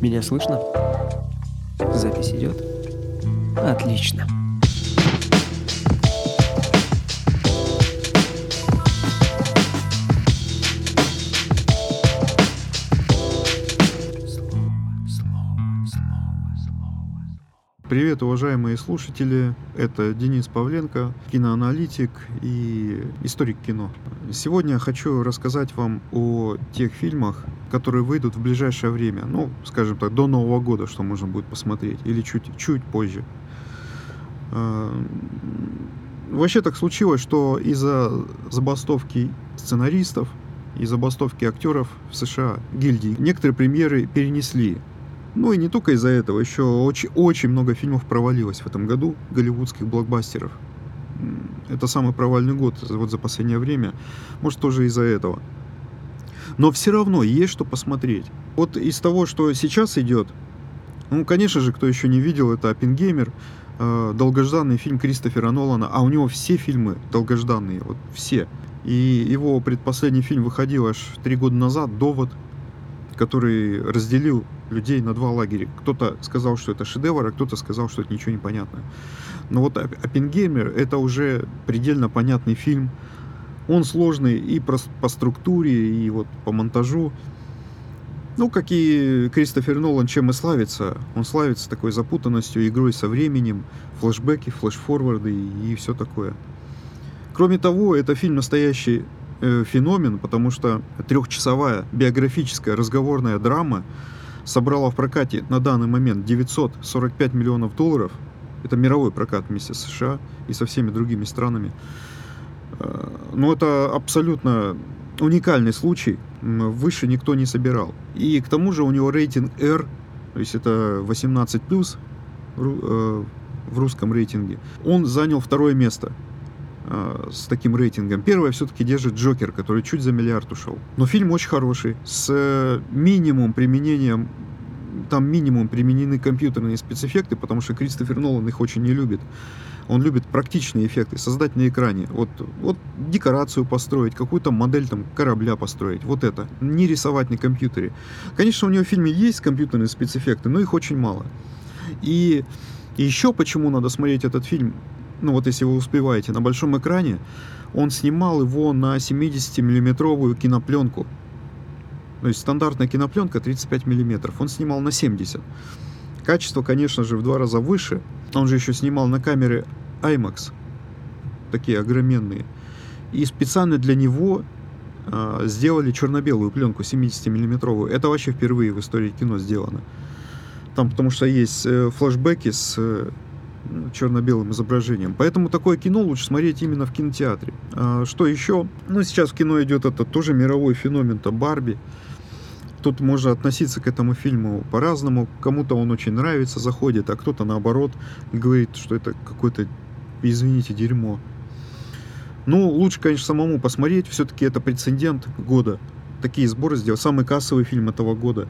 Меня слышно? Запись идет? Отлично. Привет, уважаемые слушатели. Это Денис Павленко, киноаналитик и историк кино. Сегодня я хочу рассказать вам о тех фильмах, которые выйдут в ближайшее время. Ну, скажем так, до Нового года, что можно будет посмотреть, или чуть, чуть позже. А, вообще так случилось, что из-за забастовки сценаристов и забастовки актеров в США, гильдии, некоторые премьеры перенесли ну и не только из-за этого, еще очень, очень много фильмов провалилось в этом году, голливудских блокбастеров. Это самый провальный год вот за последнее время, может тоже из-за этого. Но все равно есть что посмотреть. Вот из того, что сейчас идет, ну, конечно же, кто еще не видел, это «Оппенгеймер», э, долгожданный фильм Кристофера Нолана, а у него все фильмы долгожданные, вот все. И его предпоследний фильм выходил аж три года назад, «Довод», который разделил людей на два лагеря. Кто-то сказал, что это шедевр, а кто-то сказал, что это ничего не понятно. Но вот «Оппенгеймер» — это уже предельно понятный фильм. Он сложный и по структуре, и вот по монтажу. Ну, как и Кристофер Нолан, чем и славится. Он славится такой запутанностью, игрой со временем, флешбеки, флешфорварды и все такое. Кроме того, это фильм настоящий э, феномен, потому что трехчасовая биографическая разговорная драма собрала в прокате на данный момент 945 миллионов долларов. Это мировой прокат вместе с США и со всеми другими странами. Э, но это абсолютно уникальный случай. Выше никто не собирал. И к тому же у него рейтинг R, то есть это 18 плюс э, в русском рейтинге. Он занял второе место э, с таким рейтингом. Первое все-таки держит Джокер, который чуть за миллиард ушел. Но фильм очень хороший, с минимум применением там минимум применены компьютерные спецэффекты, потому что Кристофер Нолан их очень не любит. Он любит практичные эффекты, создать на экране. Вот, вот декорацию построить, какую-то модель там корабля построить. Вот это. Не рисовать на компьютере. Конечно, у него в фильме есть компьютерные спецэффекты, но их очень мало. И еще почему надо смотреть этот фильм ну вот если вы успеваете, на большом экране, он снимал его на 70-миллиметровую кинопленку. То есть стандартная кинопленка 35 миллиметров. Он снимал на 70. Качество, конечно же, в два раза выше. Он же еще снимал на камеры IMAX. Такие огроменные. И специально для него э, сделали черно-белую пленку 70-миллиметровую. Это вообще впервые в истории кино сделано. Там потому что есть э, флешбеки с э, черно-белым изображением. Поэтому такое кино лучше смотреть именно в кинотеатре. А, что еще? Ну, сейчас в кино идет это тоже мировой феномен-то Барби. Тут можно относиться к этому фильму по-разному. Кому-то он очень нравится, заходит, а кто-то наоборот говорит, что это какое-то, извините, дерьмо. Ну, лучше, конечно, самому посмотреть. Все-таки это прецедент года. Такие сборы сделал. Самый кассовый фильм этого года.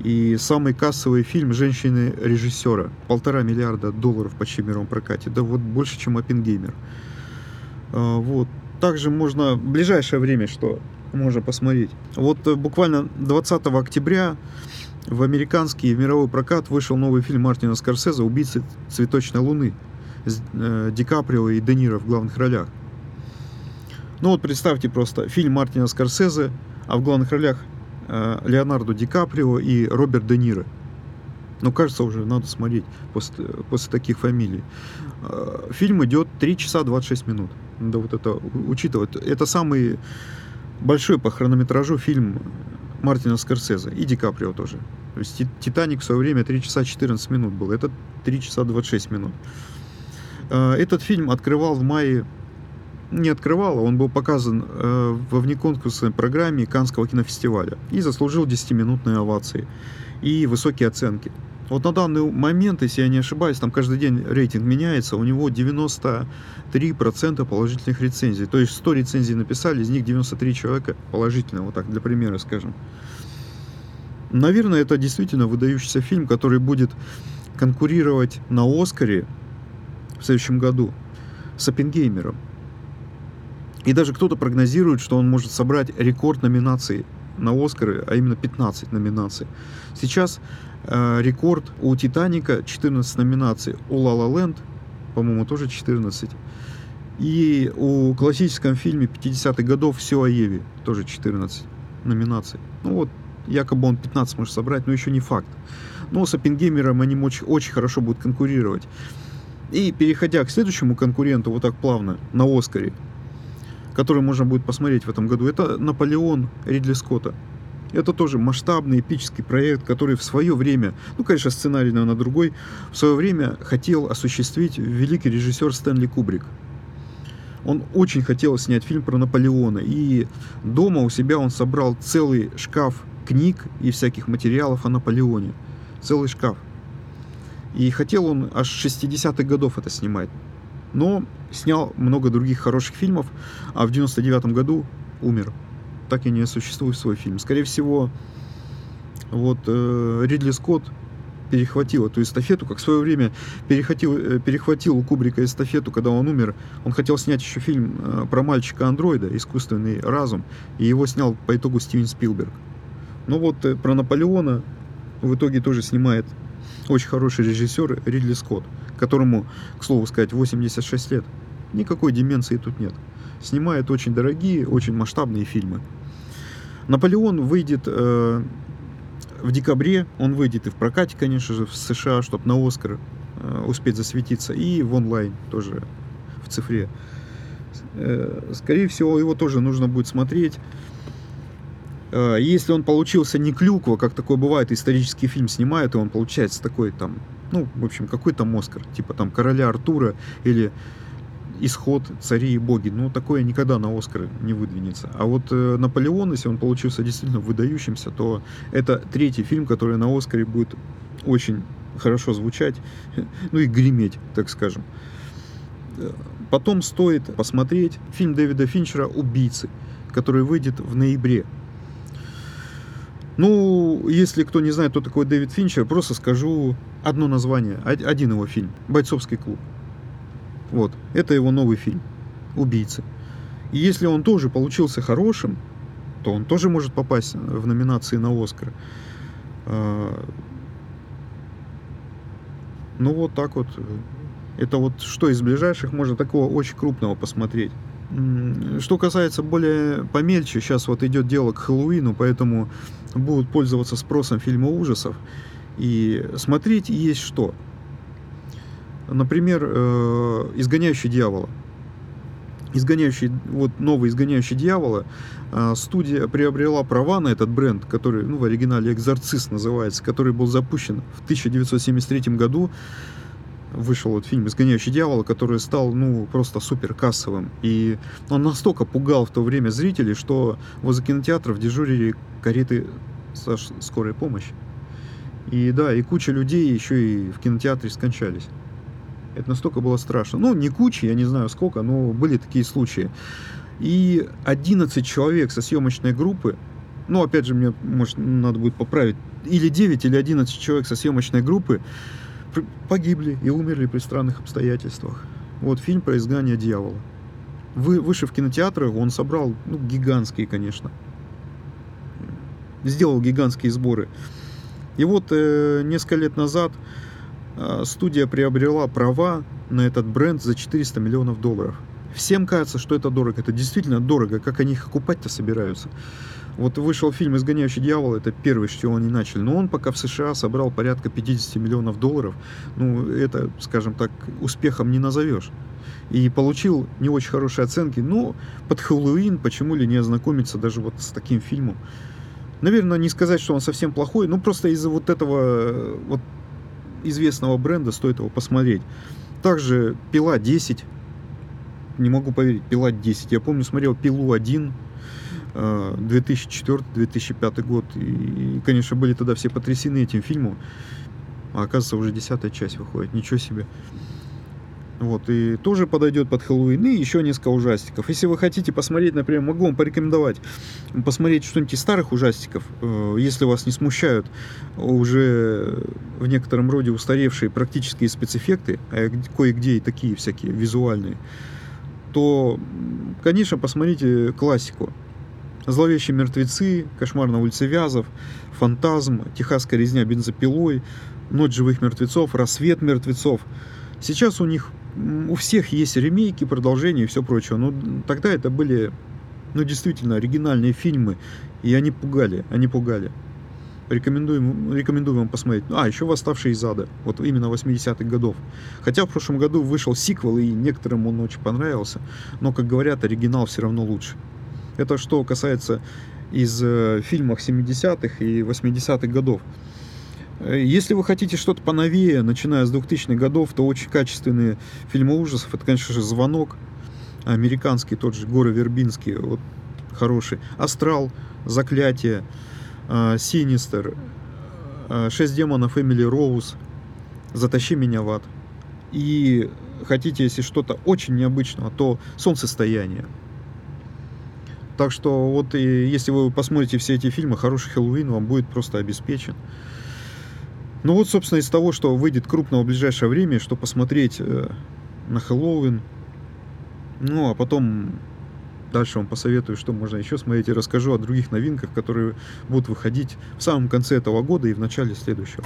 И самый кассовый фильм женщины-режиссера. Полтора миллиарда долларов почти в мировом прокате. Да вот больше, чем Оппенгеймер. А, вот. Также можно в ближайшее время, что можно посмотреть. Вот э, буквально 20 октября в американский в мировой прокат вышел новый фильм Мартина Скорсезе «Убийцы цветочной луны» с э, Ди Каприо и Де Ниро в главных ролях. Ну вот представьте просто фильм Мартина Скорсезе, а в главных ролях Э, Леонардо Ди Каприо и Роберт Де Ниро. Ну, кажется, уже надо смотреть после, после таких фамилий. Фильм идет 3 часа 26 минут. Надо вот это учитывать. Это самый большой по хронометражу фильм Мартина Скорсезе и Ди Каприо тоже. То есть «Титаник» в свое время 3 часа 14 минут был. Это 3 часа 26 минут. Э, этот фильм открывал в мае не открывала, он был показан э, во внеконкурсной программе Канского кинофестиваля и заслужил 10-минутные овации и высокие оценки. Вот на данный момент, если я не ошибаюсь, там каждый день рейтинг меняется, у него 93% положительных рецензий. То есть 100 рецензий написали, из них 93 человека положительно, вот так для примера скажем. Наверное, это действительно выдающийся фильм, который будет конкурировать на Оскаре в следующем году с Оппенгеймером. И даже кто-то прогнозирует, что он может собрать рекорд номинаций на Оскары, а именно 15 номинаций. Сейчас э, рекорд у Титаника 14 номинаций, у La La по-моему, тоже 14. И у классическом фильме 50-х годов «Все о Еве» тоже 14 номинаций. Ну вот, якобы он 15 может собрать, но еще не факт. Но с Оппенгеймером они очень, очень хорошо будут конкурировать. И переходя к следующему конкуренту вот так плавно на Оскаре, который можно будет посмотреть в этом году, это «Наполеон» Ридли Скотта. Это тоже масштабный эпический проект, который в свое время, ну, конечно, сценарий, наверное, другой, в свое время хотел осуществить великий режиссер Стэнли Кубрик. Он очень хотел снять фильм про Наполеона, и дома у себя он собрал целый шкаф книг и всяких материалов о Наполеоне. Целый шкаф. И хотел он аж 60-х годов это снимать. Но снял много других хороших фильмов, а в 99 году умер. Так и не осуществует свой фильм. Скорее всего, вот э, Ридли Скотт перехватил эту эстафету, как в свое время перехватил, э, перехватил у Кубрика эстафету, когда он умер. Он хотел снять еще фильм э, про мальчика-андроида, искусственный разум, и его снял по итогу Стивен Спилберг. Ну вот э, про Наполеона в итоге тоже снимает очень хороший режиссер Ридли Скотт, которому, к слову сказать, 86 лет. Никакой деменции тут нет. Снимает очень дорогие, очень масштабные фильмы. Наполеон выйдет э, в декабре, он выйдет и в прокате, конечно же, в США, чтобы на Оскар э, успеть засветиться, и в онлайн тоже, в цифре. Э, скорее всего, его тоже нужно будет смотреть. Э, если он получился не клюква, как такое бывает, исторический фильм снимают, и он получается такой там, ну, в общем, какой там Оскар, типа там Короля Артура или исход цари и боги. Ну, такое никогда на Оскар не выдвинется. А вот э, Наполеон, если он получился действительно выдающимся, то это третий фильм, который на Оскаре будет очень хорошо звучать, ну и греметь, так скажем. Потом стоит посмотреть фильм Дэвида Финчера «Убийцы», который выйдет в ноябре. Ну, если кто не знает, кто такой Дэвид Финчер, просто скажу одно название, один его фильм «Бойцовский клуб». Вот, это его новый фильм «Убийцы». И если он тоже получился хорошим, то он тоже может попасть в номинации на Оскар. А, ну вот так вот. Это вот что из ближайших можно такого очень крупного посмотреть. Что касается более помельче, сейчас вот идет дело к Хэллоуину, поэтому будут пользоваться спросом фильмы ужасов. И смотреть есть что. Например, э, «Изгоняющий дьявола». Изгоняющий, вот новый «Изгоняющий дьявола» э, студия приобрела права на этот бренд, который, ну, в оригинале «Экзорцист» называется, который был запущен в 1973 году вышел вот фильм «Изгоняющий дьявола», который стал, ну, просто супер кассовым. И он настолько пугал в то время зрителей, что возле кинотеатров дежурили кареты со скорой помощи. И да, и куча людей еще и в кинотеатре скончались. Это настолько было страшно. Ну, не куча, я не знаю сколько, но были такие случаи. И 11 человек со съемочной группы, ну, опять же, мне, может, надо будет поправить, или 9, или 11 человек со съемочной группы погибли и умерли при странных обстоятельствах. Вот фильм про изгнание дьявола. Вы, выше в кинотеатрах он собрал, ну, гигантские, конечно. Сделал гигантские сборы. И вот э, несколько лет назад э, студия приобрела права на этот бренд за 400 миллионов долларов. Всем кажется, что это дорого. Это действительно дорого. Как они их окупать-то собираются? Вот вышел фильм «Изгоняющий дьявол», это первый, с чего они начали. Но он пока в США собрал порядка 50 миллионов долларов. Ну, это, скажем так, успехом не назовешь. И получил не очень хорошие оценки. Но под Хэллоуин почему ли не ознакомиться даже вот с таким фильмом. Наверное, не сказать, что он совсем плохой, но просто из-за вот этого вот известного бренда стоит его посмотреть. Также «Пила 10». Не могу поверить, «Пила 10». Я помню, смотрел «Пилу 1», 2004-2005 год. И, конечно, были тогда все потрясены этим фильмом. А оказывается, уже десятая часть выходит. Ничего себе. Вот, и тоже подойдет под Хэллоуин, и еще несколько ужастиков. Если вы хотите посмотреть, например, могу вам порекомендовать посмотреть что-нибудь из старых ужастиков, э, если вас не смущают уже в некотором роде устаревшие практические спецэффекты, а кое-где и такие всякие визуальные, то, конечно, посмотрите классику Зловещие мертвецы, Кошмар на улице Вязов, Фантазм, Техасская резня бензопилой, Ночь живых мертвецов, Рассвет мертвецов. Сейчас у них у всех есть ремейки, продолжения и все прочее. Но тогда это были, ну, действительно, оригинальные фильмы, и они пугали, они пугали. Рекомендуем, рекомендую вам посмотреть. А, еще «Восставшие из ада». Вот именно 80-х годов. Хотя в прошлом году вышел сиквел, и некоторым он очень понравился. Но, как говорят, оригинал все равно лучше. Это что касается из э, фильмов 70-х и 80-х годов. Э, если вы хотите что-то поновее, начиная с 2000-х годов, то очень качественные фильмы ужасов. Это, конечно же, «Звонок», американский, тот же Горы Вербинский, вот хороший. «Астрал», «Заклятие», «Синистер», «Шесть демонов» Эмили Роуз, «Затащи меня в ад». И хотите, если что-то очень необычное, то «Солнцестояние». Так что вот и если вы посмотрите все эти фильмы, хороший Хэллоуин вам будет просто обеспечен. Ну вот, собственно, из того, что выйдет крупного в ближайшее время, что посмотреть э, на Хэллоуин. Ну, а потом дальше вам посоветую, что можно еще смотреть, и расскажу о других новинках, которые будут выходить в самом конце этого года и в начале следующего.